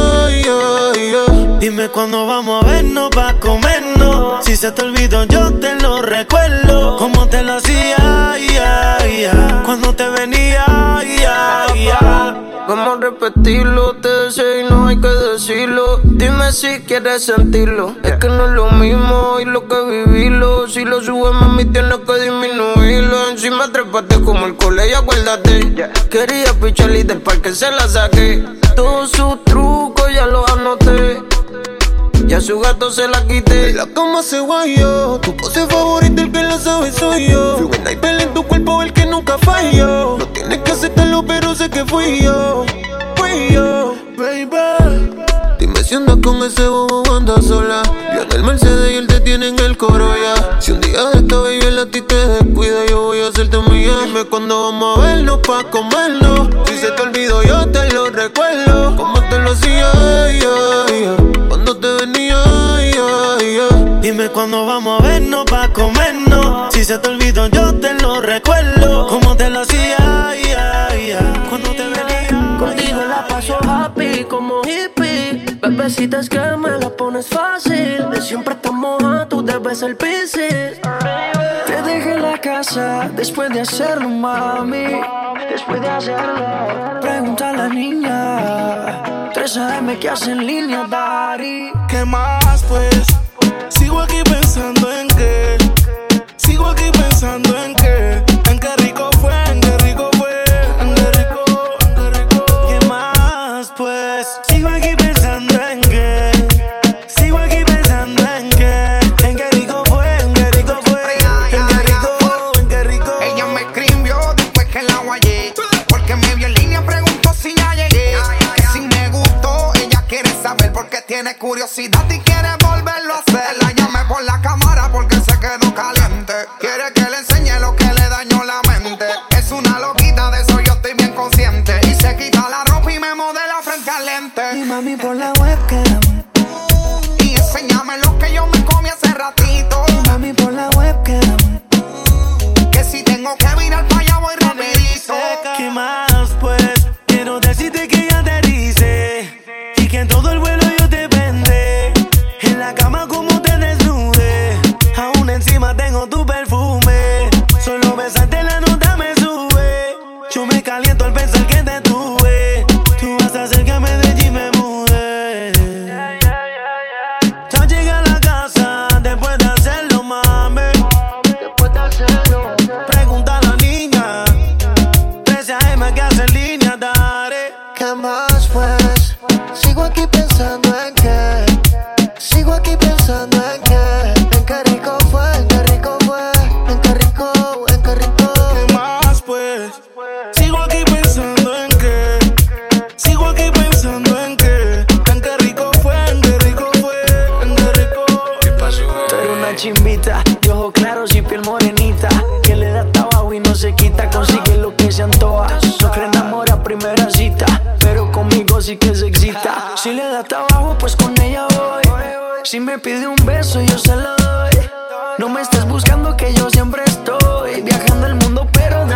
Dime cuándo vamos a vernos pa' comernos. Si se te olvidó, yo te lo recuerdo. Como te lo hacía, ya. Cuando te venía, ya. Vamos a repetirlo, te deseo y no hay que decirlo. Dime si quieres sentirlo. Es que no es lo mismo y lo que vivirlo. Si lo subes, mami, tienes que disminuirlo. Encima trepate como el colegio, acuérdate. Quería pichar y del parque se la saqué. Todos sus trucos ya los anoté. Ya su gato se la quité. La cama se guayó. Tu pose favorita, el que la sabe soy yo. Fui un sniper en tu cuerpo, el que nunca falló. No tienes que aceptarlo, pero sé que fui yo. Fui yo. baby. Dime si andas con ese bobo andas sola. Yo en el Mercedes y él te tiene en el coro ya. Si un día de esta baby él a ti te descuida, yo voy a hacerte mía. Dime cuándo vamos a vernos pa' comernos. Si se te olvidó, yo te lo recuerdo. Como te lo hacía, ay, cuándo vamos a vernos pa' comernos. Si se te olvidó, yo te lo recuerdo. Como te lo hacía, ay, ay. cuando te venía. Contigo la paso happy como hippie. Bebecita es que me la pones fácil. De siempre estamos a tú debes el piscis. Te dejé la casa después de hacerlo, mami. Después de hacerlo. Pregunta a la niña. 3 AM que hace en línea, Dari. ¿Qué más pues? Sigo aquí pensando en qué. Sigo aquí pensando en qué. En qué rico fue, en qué rico fue. En qué rico, en qué rico. ¿Qué más pues? Sigo aquí pensando en qué. Sigo aquí pensando en qué. En qué rico fue, en qué rico fue. En qué rico, en qué rico. Ella me escribió después que la guayé. Porque me vio en línea, preguntó si ya llegué. Que si me gustó, ella quiere saber porque tiene curiosidad y quiere mami por la Trabajo, pues con ella voy. Si me pide un beso, yo se lo doy. No me estés buscando que yo siempre estoy viajando el mundo, pero de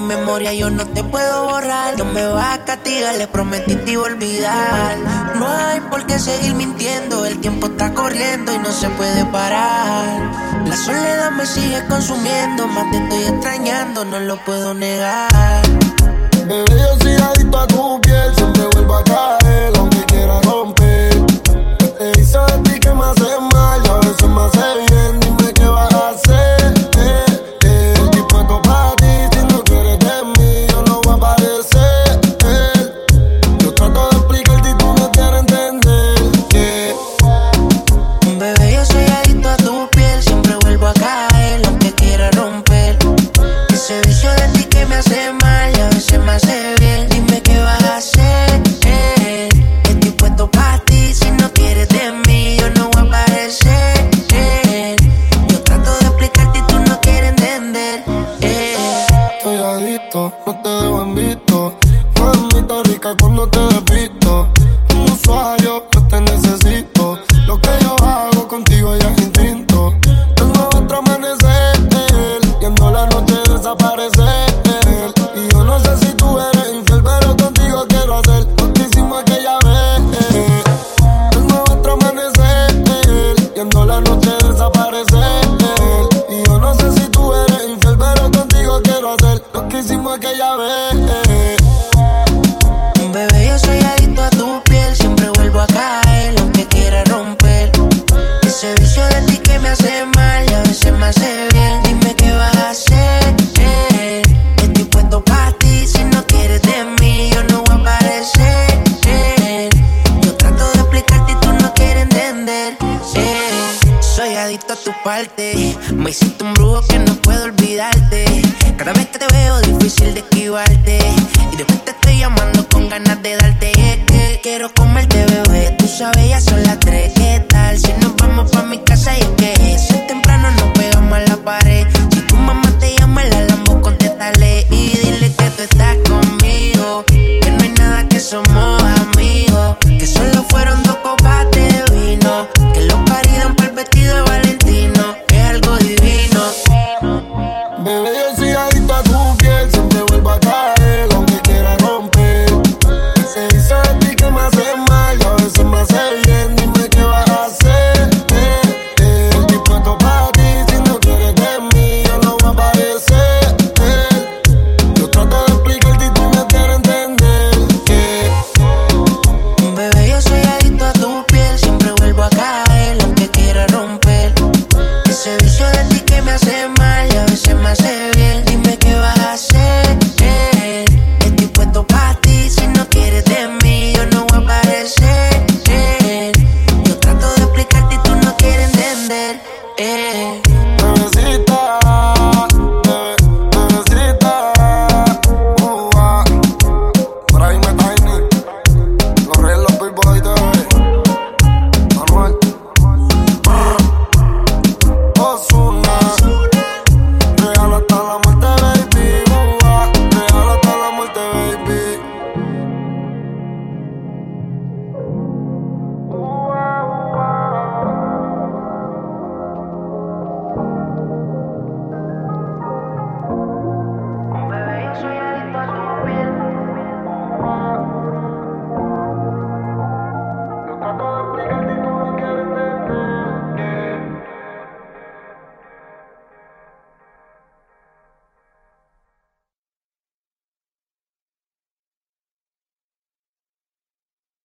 mi memoria yo no te puedo borrar. No me vas a castigar, le prometí te iba a olvidar. No hay por qué seguir mintiendo, el tiempo está corriendo y no se puede parar. La soledad me sigue consumiendo, más te estoy extrañando, no lo puedo negar. Bebé, yo soy adicto a tu piel, siempre vuelvo a caer.